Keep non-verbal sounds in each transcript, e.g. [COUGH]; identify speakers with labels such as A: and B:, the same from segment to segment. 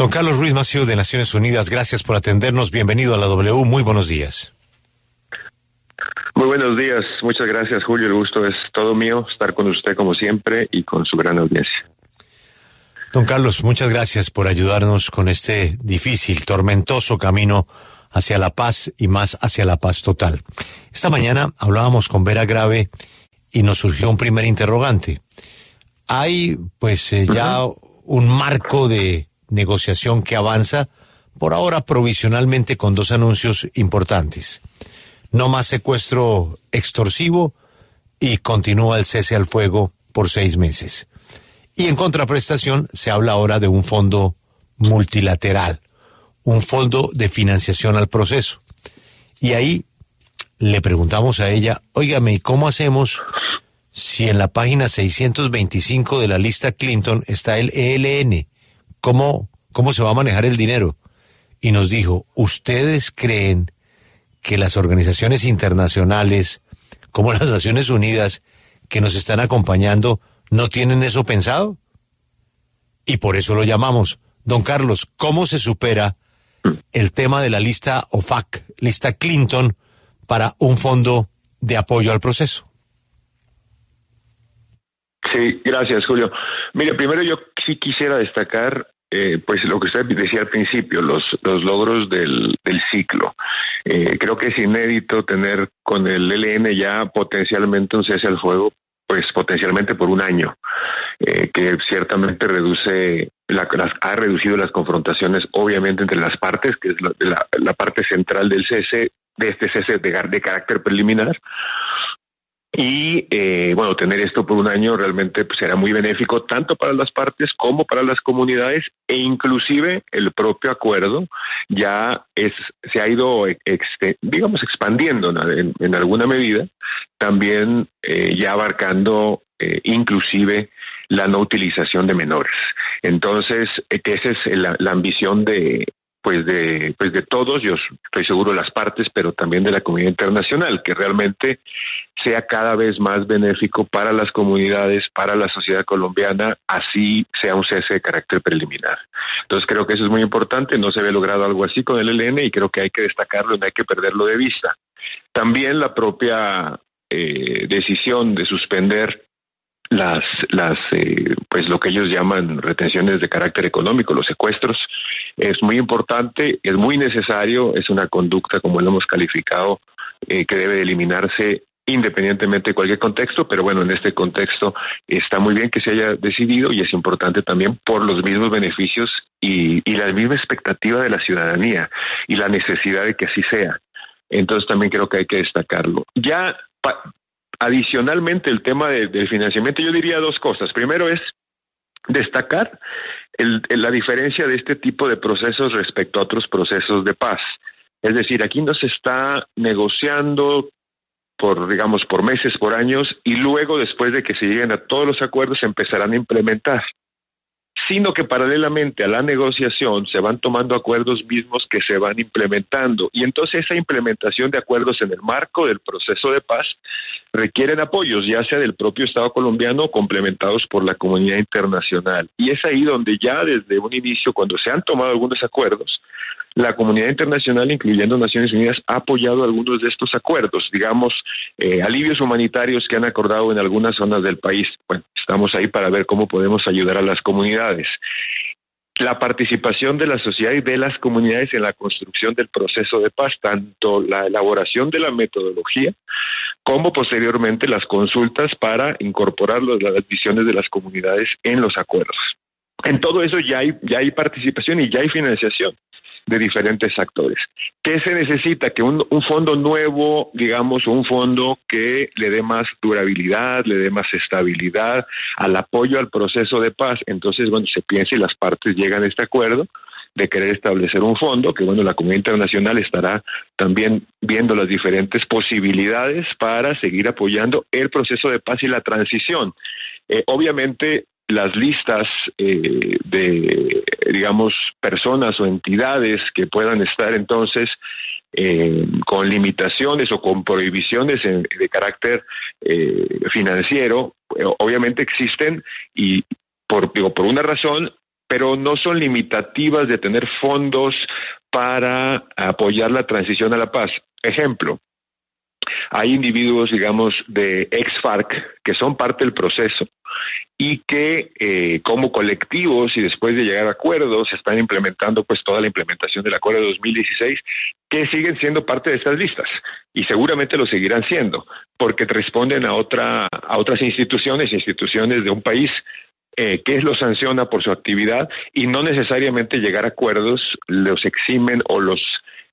A: Don Carlos Ruiz Maciú de Naciones Unidas, gracias por atendernos. Bienvenido a la W. Muy buenos días.
B: Muy buenos días. Muchas gracias, Julio. El gusto es todo mío estar con usted como siempre y con su gran audiencia.
A: Don Carlos, muchas gracias por ayudarnos con este difícil, tormentoso camino hacia la paz y más hacia la paz total. Esta mañana hablábamos con Vera Grave y nos surgió un primer interrogante. Hay pues eh, ya un marco de negociación que avanza, por ahora provisionalmente con dos anuncios importantes. No más secuestro extorsivo y continúa el cese al fuego por seis meses. Y en contraprestación se habla ahora de un fondo multilateral, un fondo de financiación al proceso. Y ahí le preguntamos a ella, óigame, ¿y cómo hacemos si en la página 625 de la lista Clinton está el ELN? ¿Cómo, cómo se va a manejar el dinero? Y nos dijo, ¿ustedes creen que las organizaciones internacionales, como las [LAUGHS] Naciones Unidas, que nos están acompañando, no tienen eso pensado? Y por eso lo llamamos. Don Carlos, ¿cómo se supera el tema de la lista OFAC, lista Clinton, para un fondo de apoyo al proceso?
B: Sí, gracias, Julio. Mire, primero yo sí quisiera destacar eh, pues lo que usted decía al principio, los, los logros del, del ciclo. Eh, creo que es inédito tener con el LN ya potencialmente un cese al fuego pues potencialmente por un año, eh, que ciertamente reduce, la, las, ha reducido las confrontaciones obviamente entre las partes, que es la, la, parte central del cese, de este cese de, de carácter preliminar, y eh, bueno, tener esto por un año realmente pues, será muy benéfico tanto para las partes como para las comunidades e inclusive el propio acuerdo ya es se ha ido digamos expandiendo en, alguna medida, también eh, ya abarcando eh, inclusive la no utilización de menores. Entonces, eh, esa es la ambición de, pues de pues de todos, yo estoy seguro de las partes, pero también de la comunidad internacional, que realmente sea cada vez más benéfico para las comunidades, para la sociedad colombiana, así sea un cese de carácter preliminar. Entonces creo que eso es muy importante, no se ve logrado algo así con el ELN y creo que hay que destacarlo, no hay que perderlo de vista. También la propia eh, decisión de suspender las, las eh, pues lo que ellos llaman retenciones de carácter económico, los secuestros, es muy importante, es muy necesario, es una conducta, como lo hemos calificado, eh, que debe eliminarse independientemente de cualquier contexto, pero bueno, en este contexto está muy bien que se haya decidido y es importante también por los mismos beneficios y, y la misma expectativa de la ciudadanía y la necesidad de que así sea. Entonces también creo que hay que destacarlo. Ya Adicionalmente, el tema de, del financiamiento, yo diría dos cosas. Primero es destacar la diferencia de este tipo de procesos respecto a otros procesos de paz. Es decir, aquí no se está negociando por, digamos, por meses, por años, y luego, después de que se lleguen a todos los acuerdos, se empezarán a implementar sino que paralelamente a la negociación se van tomando acuerdos mismos que se van implementando. Y entonces esa implementación de acuerdos en el marco del proceso de paz requieren apoyos, ya sea del propio Estado colombiano o complementados por la comunidad internacional. Y es ahí donde ya desde un inicio, cuando se han tomado algunos acuerdos, la comunidad internacional, incluyendo Naciones Unidas, ha apoyado algunos de estos acuerdos, digamos, eh, alivios humanitarios que han acordado en algunas zonas del país. Bueno, estamos ahí para ver cómo podemos ayudar a las comunidades. La participación de la sociedad y de las comunidades en la construcción del proceso de paz, tanto la elaboración de la metodología como posteriormente las consultas para incorporar las visiones de las comunidades en los acuerdos. En todo eso ya hay, ya hay participación y ya hay financiación de diferentes actores. ¿Qué se necesita? Que un, fondo nuevo, digamos, un fondo que le dé más durabilidad, le dé más estabilidad al apoyo al proceso de paz. Entonces, bueno, se piensa y las partes llegan a este acuerdo, de querer establecer un fondo, que bueno, la comunidad internacional estará también viendo las diferentes posibilidades para seguir apoyando el proceso de paz y la transición. Eh, obviamente, las listas eh, de, digamos, personas o entidades que puedan estar entonces eh, con limitaciones o con prohibiciones de carácter eh, financiero, obviamente existen y por, digo, por una razón, pero no son limitativas de tener fondos para apoyar la transición a la paz. Ejemplo, hay individuos, digamos, de ex-FARC que son parte del proceso y que eh, como colectivos y después de llegar a acuerdos están implementando pues toda la implementación del acuerdo de 2016 que siguen siendo parte de estas listas y seguramente lo seguirán siendo porque responden a otra a otras instituciones instituciones de un país eh, que los sanciona por su actividad y no necesariamente llegar a acuerdos los eximen o los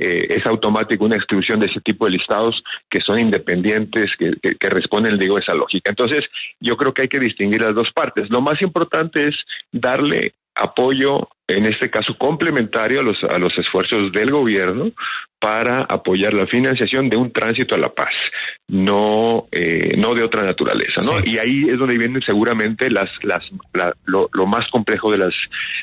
B: eh, es automático una exclusión de ese tipo de listados que son independientes, que, que, responden, digo, esa lógica. Entonces, yo creo que hay que distinguir las dos partes. Lo más importante es darle apoyo, en este caso complementario a los, a los esfuerzos del gobierno para apoyar la financiación de un tránsito a la paz, no, eh, no de otra naturaleza, ¿no? Y ahí es donde vienen seguramente las, las, lo, más complejo de las,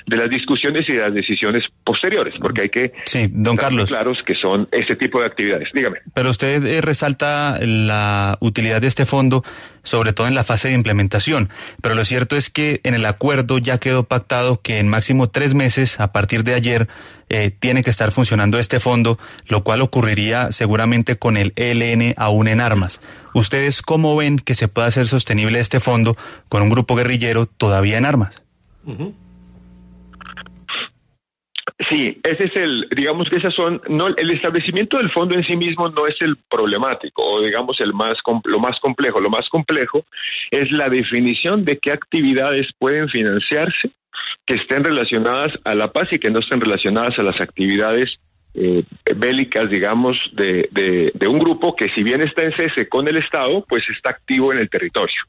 B: de las discusiones y de las decisiones posteriores, porque hay que
C: sí, don Carlos,
B: claros que son este tipo de actividades. Dígame.
C: Pero usted eh, resalta la utilidad de este fondo, sobre todo en la fase de implementación. Pero lo cierto es que en el acuerdo ya quedó pactado que en máximo tres meses, a partir de ayer, eh, tiene que estar funcionando este fondo, lo cual ocurriría seguramente con el ELN aún en armas. ¿Ustedes cómo ven que se pueda hacer sostenible este fondo con un grupo guerrillero todavía en armas?
B: Sí, ese es el, digamos que esas son, no, el establecimiento del fondo en sí mismo no es el problemático o digamos el más, lo más complejo. Lo más complejo es la definición de qué actividades pueden financiarse que estén relacionadas a la paz y que no estén relacionadas a las actividades eh, bélicas, digamos, de, de, un grupo que si bien está en cese con el Estado, pues está activo en el territorio.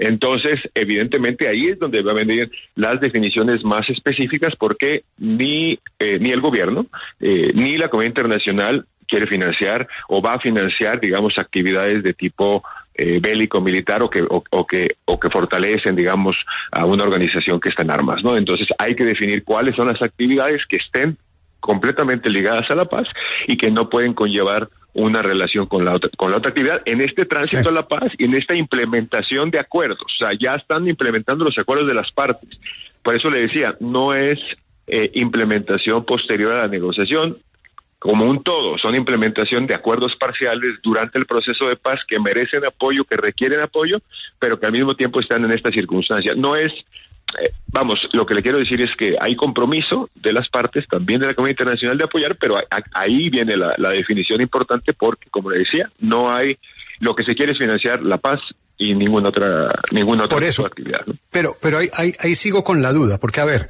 B: Entonces, evidentemente ahí es donde va a venir las definiciones más específicas porque ni, eh, ni el gobierno eh, ni la comunidad internacional quiere financiar o va a financiar, digamos, actividades de tipo eh, bélico militar o que o, que o que fortalecen digamos a una organización que está en armas no entonces hay que definir cuáles son las actividades que estén completamente ligadas a la paz y que no pueden conllevar una relación con la otra con la otra actividad en este tránsito a la paz y en esta implementación de acuerdos. O sea ya están implementando los acuerdos de las partes. Por eso le decía no es eh, implementación posterior a la negociación como un todo, son implementación de acuerdos parciales durante el proceso de paz que merecen apoyo, que requieren apoyo, pero que al mismo tiempo están en esta circunstancia. No es, eh, vamos, lo que le quiero decir es que hay compromiso de las partes, también de la comunidad internacional, de apoyar, pero ahí viene la, definición importante porque, como le decía, no hay, lo que se quiere es financiar la paz y ninguna otra, ninguna otra
A: Por eso, actividad. Pero, pero ahí, ahí sigo con la duda, porque a ver,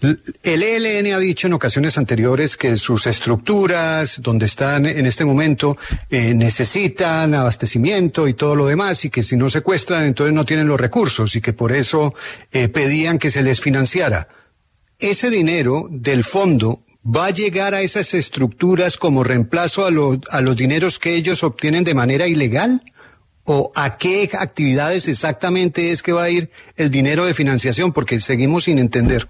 A: el ELN ha dicho en ocasiones anteriores que sus estructuras, donde están en este momento, eh, necesitan abastecimiento y todo lo demás, y que si no secuestran, entonces no tienen los recursos, y que por eso eh, pedían que se les financiara. Ese dinero del fondo va a llegar a esas estructuras como reemplazo a, a los dineros que ellos obtienen de manera ilegal? ¿O a qué actividades exactamente es que va a ir el dinero de financiación? Porque seguimos sin entender.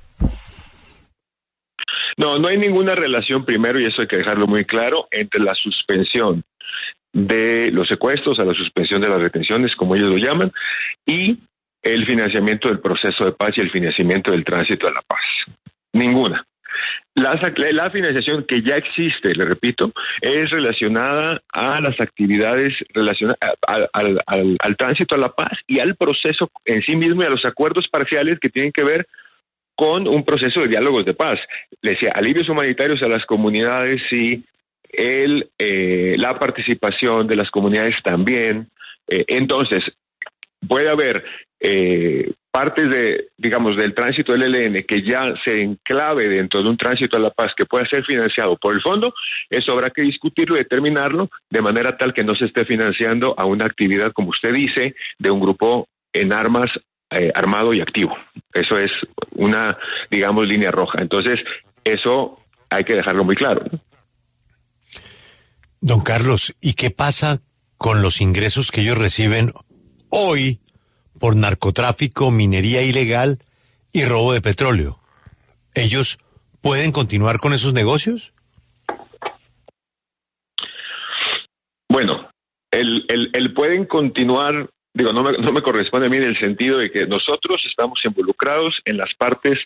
B: No, no hay ninguna relación, primero, y eso hay que dejarlo muy claro, entre la suspensión de los secuestros, a la suspensión de las retenciones, como ellos lo llaman, y el financiamiento del proceso de paz y el financiamiento del tránsito a la paz. Ninguna. La, la, financiación que ya existe, le repito, es relacionada a las actividades relacionadas al, al, tránsito a la paz y al proceso en sí mismo y a los acuerdos parciales que tienen que ver con un proceso de diálogos de paz. Le decía, alivios humanitarios a las comunidades y el, eh, la participación de las comunidades también. Eh, entonces, puede haber eh, partes de, digamos, del tránsito del ELN que ya se enclave dentro de un tránsito a la paz que pueda ser financiado por el fondo, eso habrá que discutirlo y determinarlo de manera tal que no se esté financiando a una actividad, como usted dice, de un grupo en armas armado y activo. Eso es una, digamos, línea roja. Entonces, Eso hay que dejarlo muy claro.
A: Don Carlos, ¿y qué pasa con los ingresos que ellos reciben hoy por narcotráfico, minería ilegal y robo de petróleo? ¿Ellos pueden continuar con esos negocios?
B: Bueno, el, el, pueden continuar digo, no me, no me, corresponde a mí en el sentido de que nosotros estamos involucrados en las partes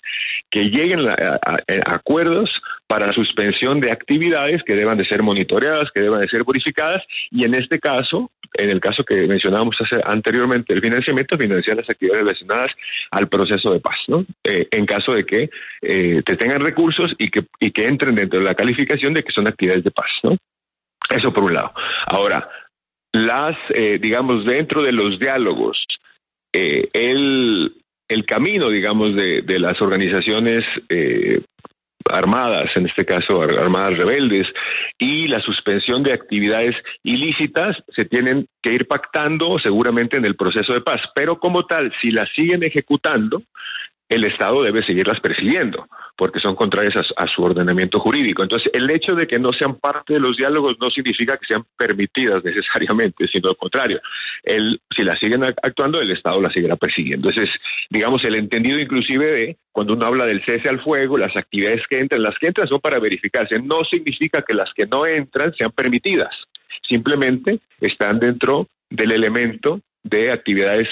B: que lleguen a, acuerdos para suspensión de actividades que deban de ser monitoreadas, que deban de ser verificadas, y en este caso, en el caso que mencionábamos anteriormente, el financiamiento financia las actividades relacionadas al proceso de paz, ¿no? Eh, en caso de que eh, te tengan recursos y que, y que entren dentro de la calificación de que son actividades de paz, ¿no? Eso por un lado. Ahora, las, eh, digamos, dentro de los diálogos, eh, el, el, camino, digamos, de, de las organizaciones eh, armadas, en este caso armadas rebeldes, y la suspensión de actividades ilícitas se tienen que ir pactando seguramente en el proceso de paz. Pero como tal, si las siguen ejecutando, el Estado debe seguirlas persiguiendo porque son contrarias a, su ordenamiento jurídico. Entonces, el hecho de que no sean parte de los diálogos no significa que sean permitidas necesariamente, sino lo contrario. El, si las siguen actuando, el Estado las seguirá persiguiendo. Ese es, digamos, el entendido inclusive de cuando uno habla del cese al fuego, las actividades que entran, las que entran son para verificarse. No significa que las que no entran sean permitidas. Simplemente están dentro del elemento de actividades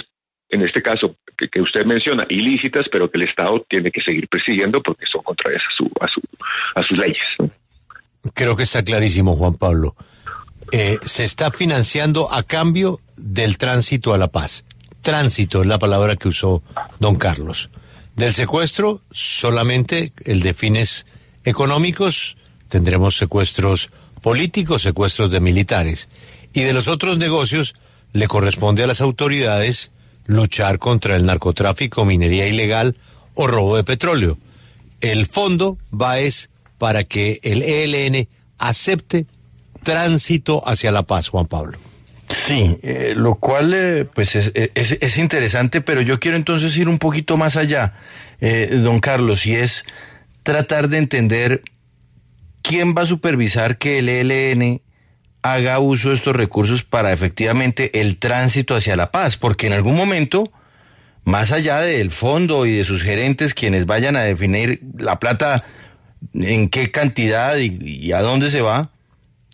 B: en este caso que, usted menciona, ilícitas, pero que el Estado tiene que seguir persiguiendo porque son contrarias a, su, a, su, a sus leyes.
A: Creo que está clarísimo, Juan Pablo. Eh, se está financiando a cambio del tránsito a la paz. Tránsito es la palabra que usó don Carlos. Del secuestro, solamente el de fines económicos, tendremos secuestros políticos, secuestros de militares. Y de los otros negocios, le corresponde a las autoridades luchar contra el narcotráfico, minería ilegal o robo de petróleo. El fondo va es para que el ELN acepte tránsito hacia la paz, Juan Pablo.
D: Sí, eh, lo cual eh, pues es, es, interesante, pero yo quiero entonces ir un poquito más allá, eh, don Carlos, y es tratar de entender quién va a supervisar que el ELN haga uso de estos recursos para efectivamente el tránsito hacia la paz, porque en algún momento, más allá del fondo y de sus gerentes, quienes vayan a definir la plata, en qué cantidad y, a dónde se va,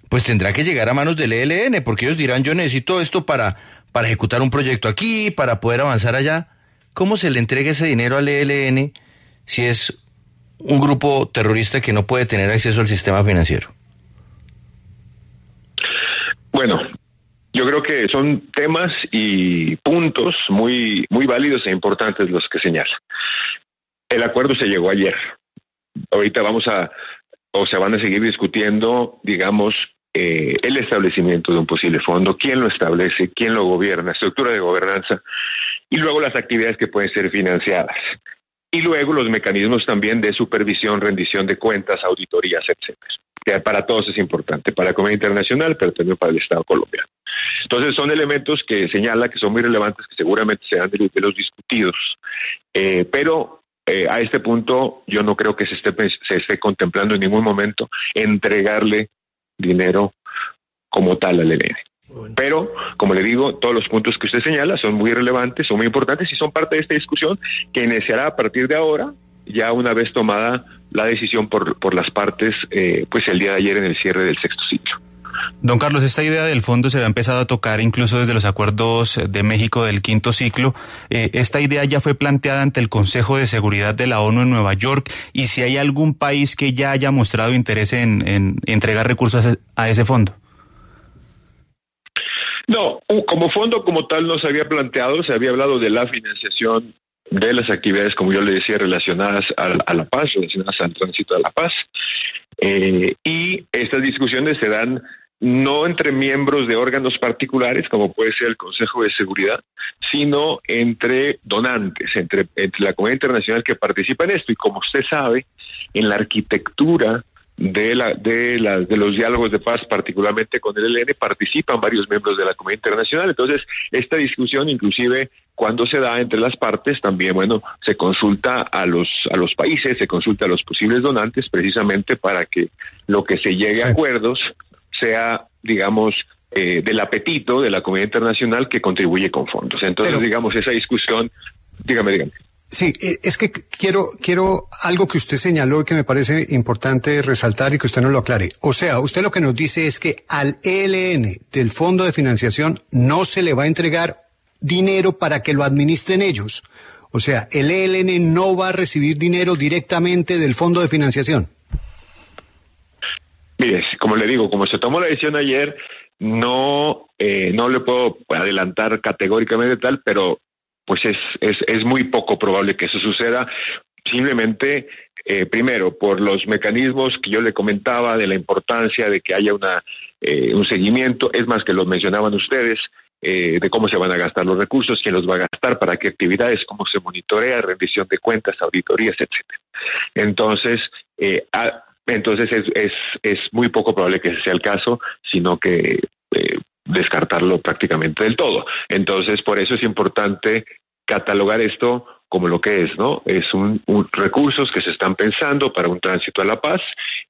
D: pues tendrá que llegar a manos del ELN, porque ellos dirán, yo necesito esto para, para ejecutar un proyecto aquí, para poder avanzar allá. ¿Cómo se le entrega ese dinero al ELN si es un grupo terrorista que no puede tener acceso al sistema financiero?
B: Bueno, yo creo que son temas y puntos muy, muy válidos e importantes los que señala. El acuerdo se llegó ayer. Ahorita vamos a, o se van a seguir discutiendo, digamos, eh, el establecimiento de un posible fondo, quién lo establece, quién lo gobierna, estructura de gobernanza, y luego las actividades que pueden ser financiadas. Y luego los mecanismos también de supervisión, rendición de cuentas, auditorías, etcétera que para todos es importante, para la comunidad internacional, pero también para el Estado colombiano. Entonces son elementos que señala que son muy relevantes, que seguramente serán de, los discutidos, eh, pero eh, a este punto yo no creo que se esté, se esté contemplando en ningún momento entregarle dinero como tal al ELN. Pero, como le digo, todos los puntos que usted señala son muy relevantes, son muy importantes y son parte de esta discusión que iniciará a partir de ahora, ya una vez tomada la decisión por, por las partes eh, pues el día de ayer en el cierre del sexto ciclo.
C: Don Carlos, esta idea del fondo se ha empezado a tocar incluso desde los acuerdos de México del quinto ciclo. Eh, esta idea ya fue planteada ante el Consejo de Seguridad de la ONU en Nueva York y si hay algún país que ya haya mostrado interés en, en entregar recursos a ese fondo.
B: No, como fondo como tal no se había planteado, se había hablado de la financiación de las actividades, como yo le decía, relacionadas a, la paz, relacionadas al tránsito de la paz. Eh, y estas discusiones se dan no entre miembros de órganos particulares, como puede ser el Consejo de Seguridad, sino entre donantes, entre, entre la comunidad internacional que participa en esto. Y como usted sabe, en la arquitectura de, la, de, la, de los diálogos de paz, particularmente con el ELN, participan varios miembros de la comunidad internacional. Entonces, esta discusión, inclusive cuando se da entre las partes, también, bueno, se consulta a los, a los países, se consulta a los posibles donantes, precisamente para que lo que se llegue a acuerdos sea, digamos, eh, del apetito de la comunidad internacional que contribuye con fondos. Entonces, digamos, esa discusión, dígame, dígame.
E: Sí, eh, es que quiero, quiero algo que usted señaló y que me parece importante resaltar y que usted nos lo aclare. O sea, usted lo que nos dice es que al ELN del Fondo de Financiación no se le va a entregar dinero para que lo administren ellos. O sea, el ELN no va a recibir dinero directamente del Fondo de Financiación.
B: Mire, como le digo, como se tomó la decisión ayer, no, eh, no le puedo adelantar categóricamente tal, pero pues es, es, es muy poco probable que eso suceda. Simplemente, eh, primero, por los mecanismos que yo le comentaba de la importancia de que haya una, eh, un seguimiento, es más que lo mencionaban ustedes, eh, de cómo se van a gastar los recursos, quién los va a gastar, para qué actividades, cómo se monitorea, rendición de cuentas, auditorías, etcétera. Entonces, entonces es, es, es muy poco probable que ese sea el caso, sino que descartarlo prácticamente del todo. Entonces, por eso es importante catalogar esto como lo que es, ¿no? Es un, recursos que se están pensando para un tránsito a la paz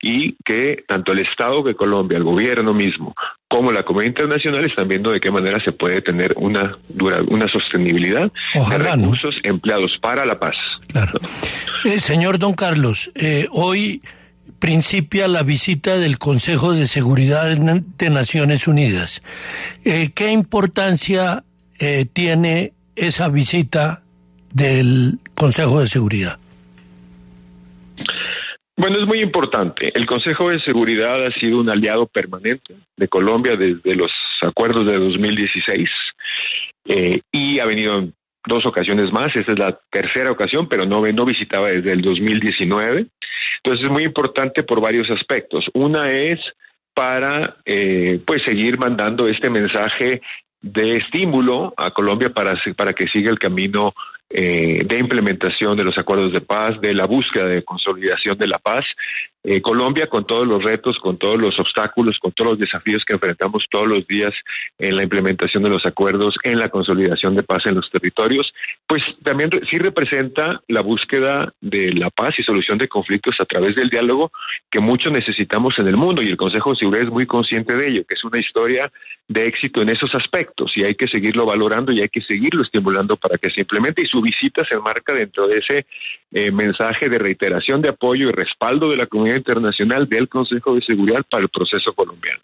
B: y que tanto el Estado de Colombia, el gobierno mismo, como la comunidad internacional están viendo de qué manera se puede tener una dura, una sostenibilidad de recursos empleados para la paz.
F: Claro. Eh, señor Don Carlos, eh, hoy principia la visita del Consejo de Seguridad de Naciones Unidas. Eh, ¿Qué importancia eh, tiene esa visita del Consejo de Seguridad?
B: Bueno, es muy importante. El Consejo de Seguridad ha sido un aliado permanente de Colombia desde los acuerdos de 2016 eh, y ha venido en dos ocasiones más. Esta es la tercera ocasión, pero no, no visitaba desde el 2019. Entonces es muy importante por varios aspectos. Una es para eh, pues seguir mandando este mensaje de estímulo a Colombia para, para que siga el camino eh, de implementación de los acuerdos de paz, de la búsqueda de consolidación de la paz. Eh, Colombia, con todos los retos, con todos los obstáculos, con todos los desafíos que enfrentamos todos los días en la implementación de los acuerdos, en la consolidación de paz en los territorios, pues también sí representa la búsqueda de la paz y solución de conflictos a través del diálogo que mucho necesitamos en el mundo y el Consejo de Seguridad es muy consciente de ello, que es una historia de éxito en esos aspectos y hay que seguirlo valorando y hay que seguirlo estimulando para que se implemente y su visita se enmarca dentro de ese eh, mensaje de reiteración de apoyo y respaldo de la comunidad internacional del Consejo de Seguridad para el proceso colombiano.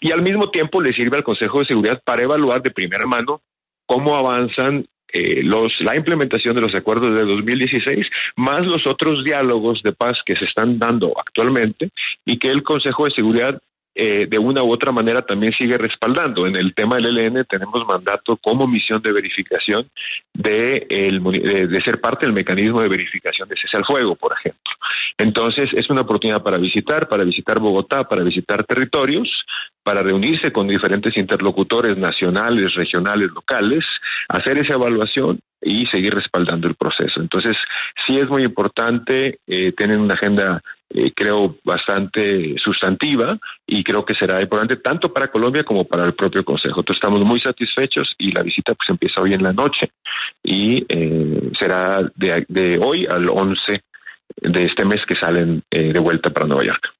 B: Y al mismo tiempo le sirve al Consejo de Seguridad para evaluar de primera mano cómo avanzan eh, los, la implementación de los acuerdos de 2016, más los otros diálogos de paz que se están dando actualmente y que el Consejo de Seguridad eh, de una u otra manera también sigue respaldando. En el tema del ELN tenemos mandato como misión de verificación de, el, de, ser parte del mecanismo de verificación de cese al fuego, por ejemplo. Entonces es una oportunidad para visitar, para visitar Bogotá, para visitar territorios, para reunirse con diferentes interlocutores nacionales, regionales, locales, hacer esa evaluación y seguir respaldando el proceso. Entonces, sí es muy importante, eh, tener una agenda eh, creo, bastante sustantiva y creo que será importante tanto para Colombia como para el propio Consejo. Entonces estamos muy satisfechos y la visita pues empieza hoy en la noche y eh, será de, de, hoy al 11 de este mes que salen eh, de vuelta para Nueva York.